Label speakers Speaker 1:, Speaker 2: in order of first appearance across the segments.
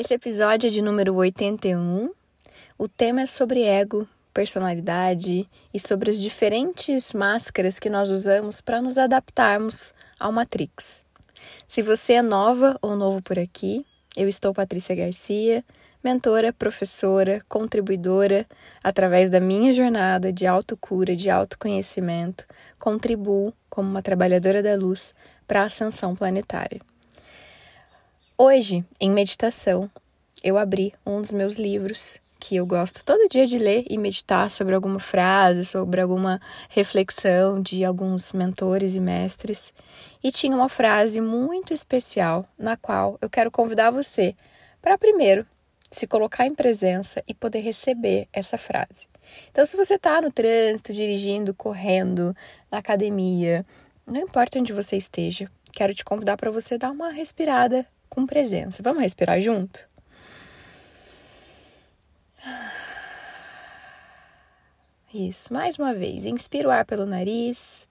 Speaker 1: Esse episódio é de número 81. O tema é sobre ego, personalidade e sobre as diferentes máscaras que nós usamos para nos adaptarmos ao Matrix. Se você é nova ou novo por aqui, eu estou Patrícia Garcia, mentora, professora, contribuidora, através da minha jornada de autocura, de autoconhecimento, contribuo como uma trabalhadora da luz para a ascensão planetária. Hoje, em meditação, eu abri um dos meus livros que eu gosto todo dia de ler e meditar sobre alguma frase, sobre alguma reflexão de alguns mentores e mestres. E tinha uma frase muito especial na qual eu quero convidar você para primeiro se colocar em presença e poder receber essa frase. Então, se você está no trânsito, dirigindo, correndo, na academia, não importa onde você esteja, quero te convidar para você dar uma respirada com presença. Vamos respirar junto? Isso, mais uma vez. Inspira o ar pelo nariz.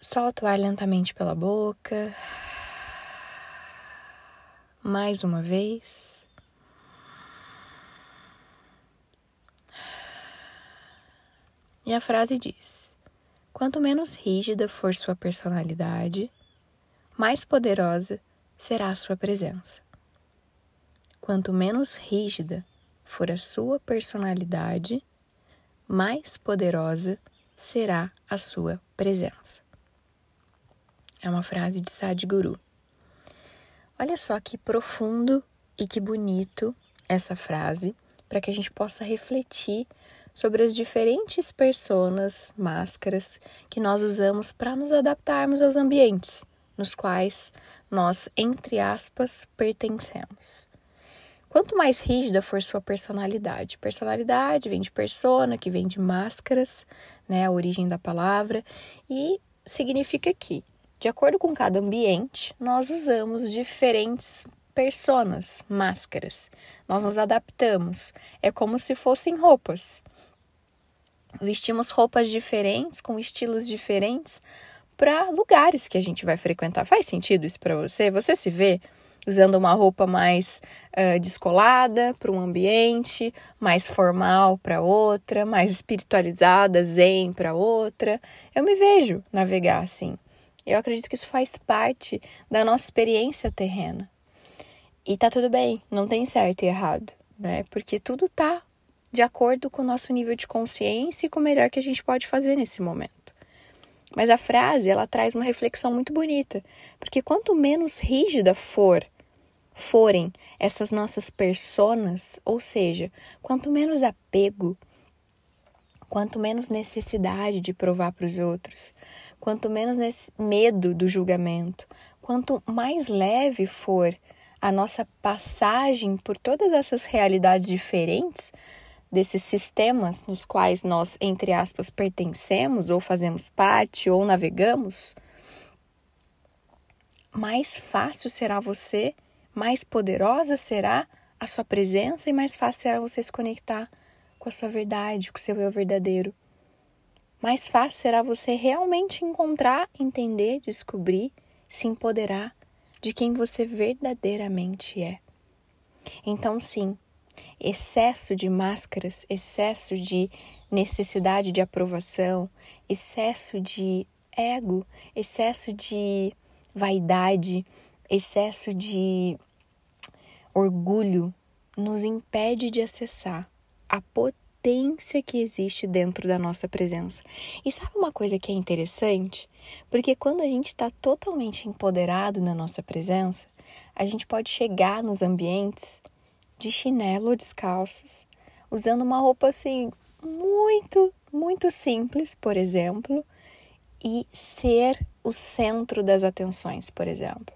Speaker 1: Solta o ar lentamente pela boca. Mais uma vez. E a frase diz: Quanto menos rígida for sua personalidade, mais poderosa será a sua presença. Quanto menos rígida for a sua personalidade, mais poderosa será a sua presença. É uma frase de Sadhguru. Olha só que profundo e que bonito essa frase, para que a gente possa refletir sobre as diferentes personas, máscaras que nós usamos para nos adaptarmos aos ambientes nos quais nós, entre aspas, pertencemos. Quanto mais rígida for sua personalidade, personalidade vem de persona, que vem de máscaras, né, a origem da palavra, e significa que, de acordo com cada ambiente, nós usamos diferentes personas, máscaras. Nós nos adaptamos. É como se fossem roupas. Vestimos roupas diferentes, com estilos diferentes, para lugares que a gente vai frequentar. Faz sentido isso para você? Você se vê usando uma roupa mais uh, descolada para um ambiente, mais formal para outra, mais espiritualizada, zen para outra. Eu me vejo navegar assim. Eu acredito que isso faz parte da nossa experiência terrena. E tá tudo bem, não tem certo e errado, né? Porque tudo tá de acordo com o nosso nível de consciência e com o melhor que a gente pode fazer nesse momento. Mas a frase, ela traz uma reflexão muito bonita, porque quanto menos rígida for forem essas nossas personas, ou seja, quanto menos apego, quanto menos necessidade de provar para os outros, quanto menos medo do julgamento, quanto mais leve for a nossa passagem por todas essas realidades diferentes, desses sistemas nos quais nós, entre aspas, pertencemos ou fazemos parte ou navegamos, mais fácil será você, mais poderosa será a sua presença e mais fácil será você se conectar com a sua verdade, com o seu eu verdadeiro. Mais fácil será você realmente encontrar, entender, descobrir, se empoderar de quem você verdadeiramente é. Então, sim, excesso de máscaras, excesso de necessidade de aprovação, excesso de ego, excesso de vaidade, excesso de orgulho nos impede de acessar a potência que existe dentro da nossa presença. E sabe uma coisa que é interessante? Porque quando a gente está totalmente empoderado na nossa presença, a gente pode chegar nos ambientes de chinelo descalços, usando uma roupa assim muito, muito simples, por exemplo, e ser o centro das atenções, por exemplo.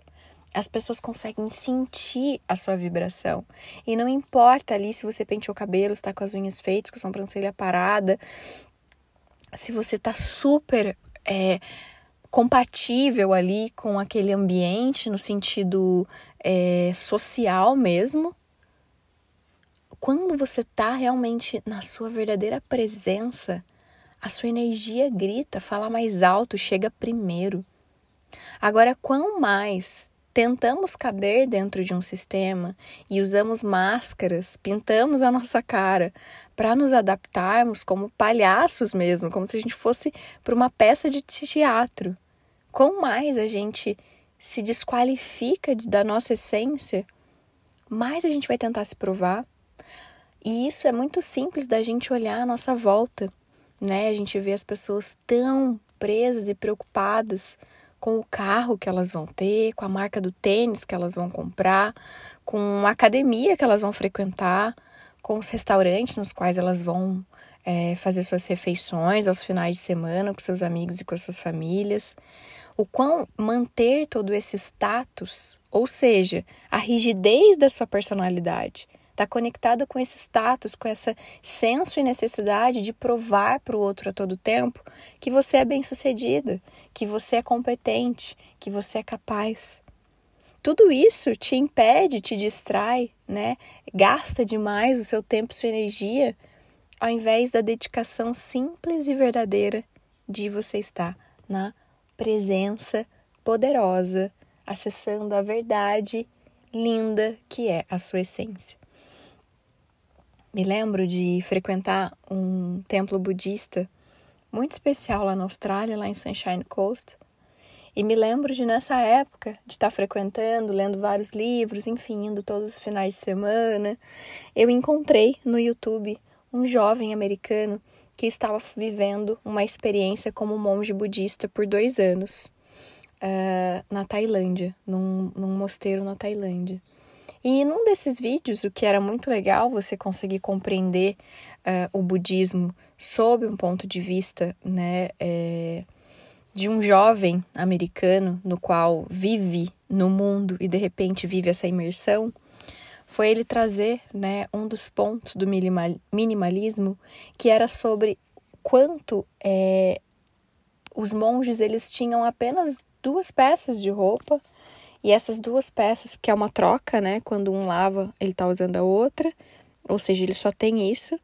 Speaker 1: As pessoas conseguem sentir a sua vibração. E não importa ali se você penteou o cabelo, está com as unhas feitas, com a sobrancelha parada, se você está super é, compatível ali com aquele ambiente no sentido é, social mesmo, quando você está realmente na sua verdadeira presença, a sua energia grita, fala mais alto, chega primeiro. Agora, quão mais tentamos caber dentro de um sistema e usamos máscaras, pintamos a nossa cara para nos adaptarmos como palhaços mesmo, como se a gente fosse para uma peça de teatro. Quanto mais a gente se desqualifica da nossa essência, mais a gente vai tentar se provar. E isso é muito simples da gente olhar à nossa volta, né? A gente vê as pessoas tão presas e preocupadas com o carro que elas vão ter, com a marca do tênis que elas vão comprar, com a academia que elas vão frequentar, com os restaurantes nos quais elas vão é, fazer suas refeições aos finais de semana com seus amigos e com as suas famílias. O quão manter todo esse status, ou seja, a rigidez da sua personalidade, está conectada com esse status, com esse senso e necessidade de provar para o outro a todo tempo que você é bem-sucedida, que você é competente, que você é capaz. Tudo isso te impede, te distrai, né? Gasta demais o seu tempo e sua energia, ao invés da dedicação simples e verdadeira de você estar na presença poderosa, acessando a verdade linda que é a sua essência. Me lembro de frequentar um templo budista muito especial lá na Austrália, lá em Sunshine Coast. E me lembro de nessa época de estar frequentando, lendo vários livros, enfim, indo todos os finais de semana, eu encontrei no YouTube um jovem americano que estava vivendo uma experiência como monge budista por dois anos uh, na Tailândia, num, num mosteiro na Tailândia. E num desses vídeos, o que era muito legal você conseguir compreender uh, o budismo sob um ponto de vista né, é, de um jovem americano no qual vive no mundo e de repente vive essa imersão, foi ele trazer né, um dos pontos do minimalismo que era sobre quanto é, os monges eles tinham apenas duas peças de roupa e essas duas peças, que é uma troca, né? Quando um lava, ele tá usando a outra, ou seja, ele só tem isso.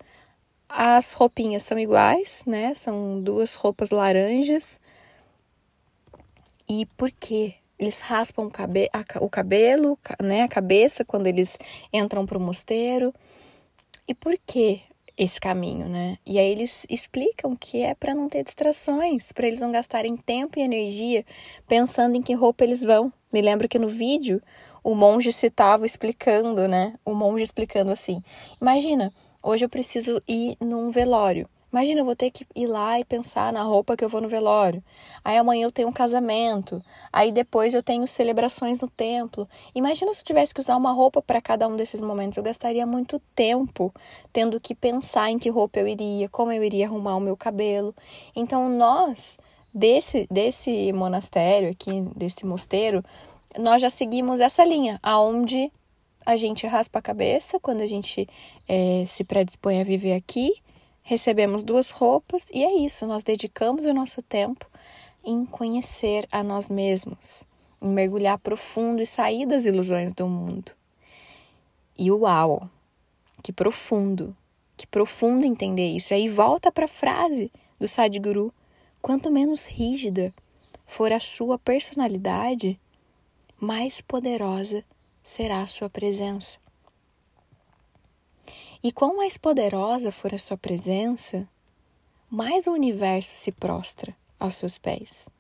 Speaker 1: As roupinhas são iguais, né? São duas roupas laranjas. E por quê? Eles raspam o, o cabelo, né? A cabeça quando eles entram para o mosteiro. E por que esse caminho, né? E aí eles explicam que é para não ter distrações, para eles não gastarem tempo e energia pensando em que roupa eles vão. Me lembro que no vídeo o monge citava explicando, né? O monge explicando assim: Imagina, hoje eu preciso ir num velório. Imagina, eu vou ter que ir lá e pensar na roupa que eu vou no velório. Aí amanhã eu tenho um casamento. Aí depois eu tenho celebrações no templo. Imagina se eu tivesse que usar uma roupa para cada um desses momentos. Eu gastaria muito tempo tendo que pensar em que roupa eu iria, como eu iria arrumar o meu cabelo. Então nós, desse, desse monastério aqui, desse mosteiro, nós já seguimos essa linha, aonde a gente raspa a cabeça quando a gente é, se predispõe a viver aqui recebemos duas roupas e é isso, nós dedicamos o nosso tempo em conhecer a nós mesmos, em mergulhar profundo e sair das ilusões do mundo. E uau, que profundo, que profundo entender isso. Aí volta para a frase do Sadhguru: quanto menos rígida for a sua personalidade, mais poderosa será a sua presença. E quão mais poderosa for a sua presença, mais o universo se prostra aos seus pés.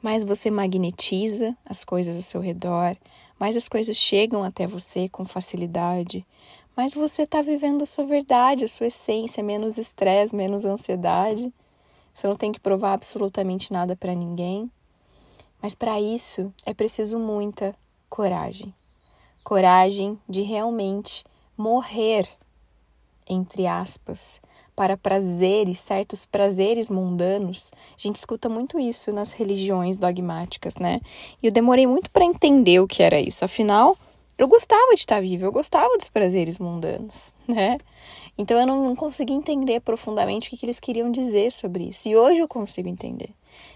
Speaker 1: Mais você magnetiza as coisas ao seu redor, mais as coisas chegam até você com facilidade, mais você está vivendo a sua verdade, a sua essência, menos estresse, menos ansiedade. Você não tem que provar absolutamente nada para ninguém. Mas para isso é preciso muita coragem. Coragem de realmente morrer entre aspas, para prazeres, certos prazeres mundanos. A gente escuta muito isso nas religiões dogmáticas, né? E eu demorei muito para entender o que era isso. Afinal, eu gostava de estar viva, eu gostava dos prazeres mundanos, né? Então eu não, não consegui entender profundamente o que, que eles queriam dizer sobre isso. E hoje eu consigo entender.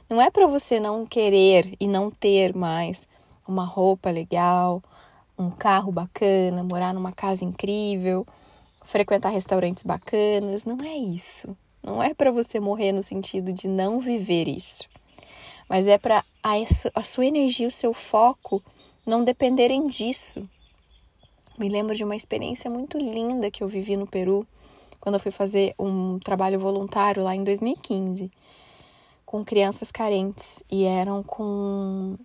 Speaker 1: Não é para você não querer e não ter mais uma roupa legal, um carro bacana, morar numa casa incrível frequentar restaurantes bacanas, não é isso. Não é para você morrer no sentido de não viver isso. Mas é para a, sua energia, o seu foco não dependerem disso. Me lembro de uma experiência muito linda que eu vivi no Peru, quando eu fui fazer um trabalho voluntário lá em 2015, com crianças carentes, e eram com,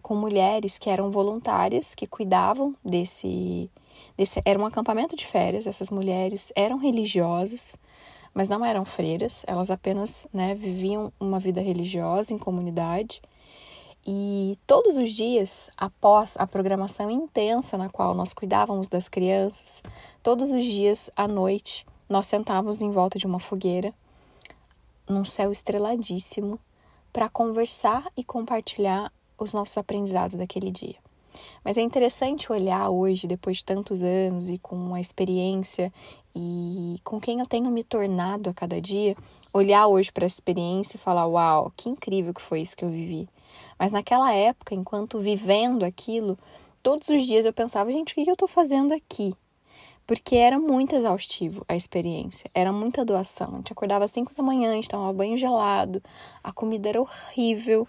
Speaker 1: com mulheres que eram voluntárias, que cuidavam desse, desse. Era um acampamento de férias, essas mulheres eram religiosas, mas não eram freiras, elas apenas né, viviam uma vida religiosa em comunidade. E todos os dias, após a programação intensa na qual nós cuidávamos das crianças, todos os dias à noite, nós sentávamos em volta de uma fogueira, num céu estreladíssimo, para conversar e compartilhar os nossos aprendizados daquele dia. Mas é interessante olhar hoje, depois de tantos anos e com a experiência e com quem eu tenho me tornado a cada dia, olhar hoje para essa experiência e falar: Uau, que incrível que foi isso que eu vivi. Mas naquela época, enquanto vivendo aquilo, todos os dias eu pensava: gente, o que eu estou fazendo aqui? Porque era muito exaustivo a experiência, era muita doação. A gente acordava às 5 da manhã, a gente tomava banho gelado, a comida era horrível,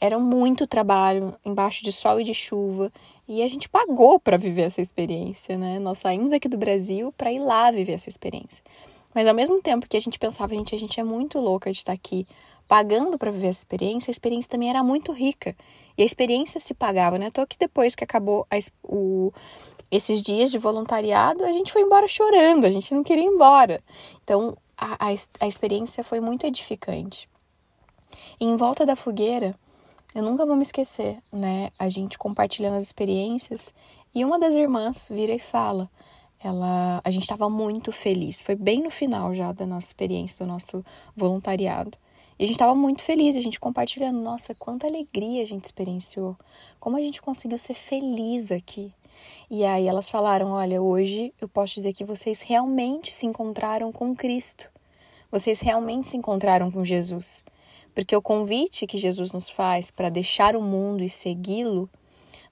Speaker 1: era muito trabalho embaixo de sol e de chuva e a gente pagou para viver essa experiência, né? Nós saímos aqui do Brasil para ir lá viver essa experiência. Mas ao mesmo tempo que a gente pensava, gente, a gente é muito louca de estar aqui pagando para viver essa experiência, a experiência também era muito rica. E a experiência se pagava, né? Tô que depois que acabou a, o, esses dias de voluntariado, a gente foi embora chorando, a gente não queria ir embora. Então, a, a, a experiência foi muito edificante. E em volta da fogueira, eu nunca vou me esquecer, né? A gente compartilhando as experiências e uma das irmãs vira e fala. Ela, a gente estava muito feliz. Foi bem no final já da nossa experiência, do nosso voluntariado. E a gente estava muito feliz, a gente compartilhando. Nossa, quanta alegria a gente experienciou. Como a gente conseguiu ser feliz aqui. E aí elas falaram: Olha, hoje eu posso dizer que vocês realmente se encontraram com Cristo. Vocês realmente se encontraram com Jesus. Porque o convite que Jesus nos faz para deixar o mundo e segui-lo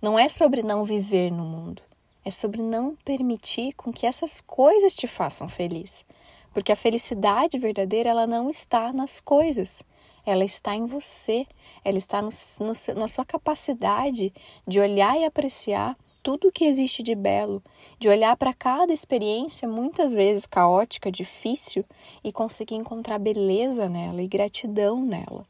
Speaker 1: não é sobre não viver no mundo, é sobre não permitir com que essas coisas te façam feliz. Porque a felicidade verdadeira ela não está nas coisas, ela está em você, ela está no, no, na sua capacidade de olhar e apreciar tudo que existe de belo, de olhar para cada experiência, muitas vezes caótica, difícil, e conseguir encontrar beleza nela e gratidão nela.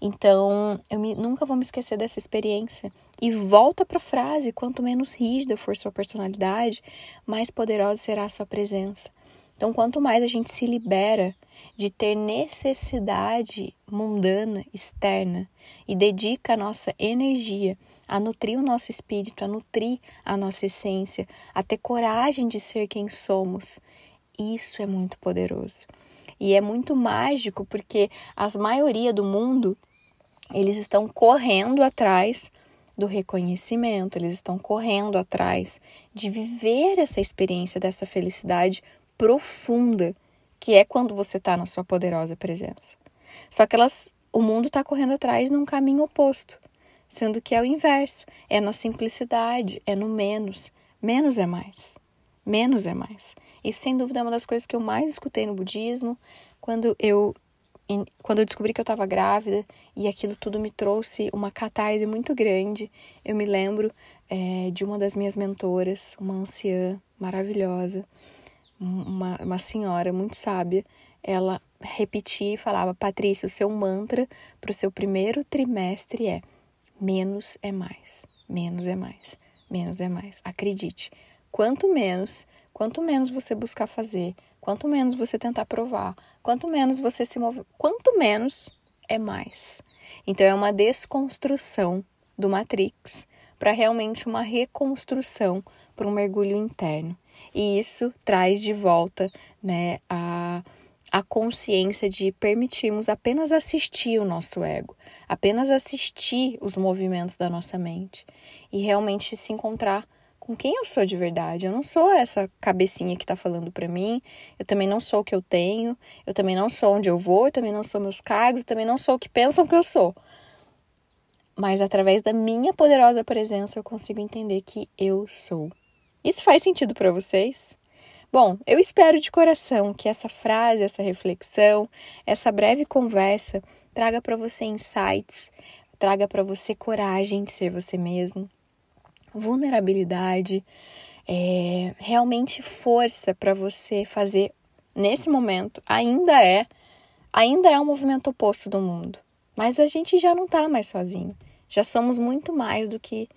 Speaker 1: Então, eu me, nunca vou me esquecer dessa experiência. E volta para a frase: quanto menos rígida for sua personalidade, mais poderosa será a sua presença. Então, quanto mais a gente se libera de ter necessidade mundana, externa, e dedica a nossa energia a nutrir o nosso espírito, a nutrir a nossa essência, a ter coragem de ser quem somos, isso é muito poderoso. E é muito mágico porque a maioria do mundo eles estão correndo atrás do reconhecimento, eles estão correndo atrás de viver essa experiência dessa felicidade profunda, que é quando você está na sua poderosa presença. Só que elas, o mundo está correndo atrás num caminho oposto, sendo que é o inverso, é na simplicidade, é no menos. Menos é mais. Menos é mais. Isso, sem dúvida, é uma das coisas que eu mais escutei no budismo, quando eu quando eu descobri que eu estava grávida e aquilo tudo me trouxe uma catarse muito grande, eu me lembro é, de uma das minhas mentoras, uma anciã maravilhosa, uma, uma senhora muito sábia, ela repetia e falava: Patrícia, o seu mantra para o seu primeiro trimestre é: menos é mais, menos é mais, menos é mais. Acredite, quanto menos, quanto menos você buscar fazer, quanto menos você tentar provar, quanto menos você se mover, quanto menos é mais. Então é uma desconstrução do Matrix para realmente uma reconstrução para um mergulho interno. E isso traz de volta né, a, a consciência de permitirmos apenas assistir o nosso ego, apenas assistir os movimentos da nossa mente e realmente se encontrar com quem eu sou de verdade. Eu não sou essa cabecinha que está falando para mim, eu também não sou o que eu tenho, eu também não sou onde eu vou, eu também não sou meus cargos, eu também não sou o que pensam que eu sou. Mas através da minha poderosa presença eu consigo entender que eu sou. Isso faz sentido para vocês? Bom, eu espero de coração que essa frase, essa reflexão, essa breve conversa traga para você insights, traga para você coragem de ser você mesmo, vulnerabilidade, é, realmente força para você fazer nesse momento. Ainda é, ainda é o movimento oposto do mundo, mas a gente já não está mais sozinho. Já somos muito mais do que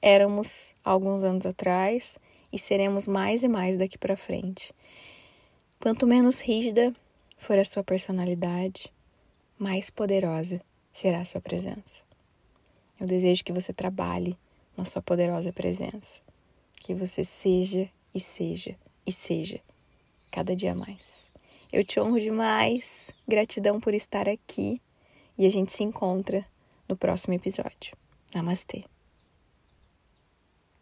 Speaker 1: éramos alguns anos atrás e seremos mais e mais daqui para frente. Quanto menos rígida for a sua personalidade, mais poderosa será a sua presença. Eu desejo que você trabalhe na sua poderosa presença, que você seja e seja e seja cada dia mais. Eu te honro demais, gratidão por estar aqui e a gente se encontra no próximo episódio. Namastê.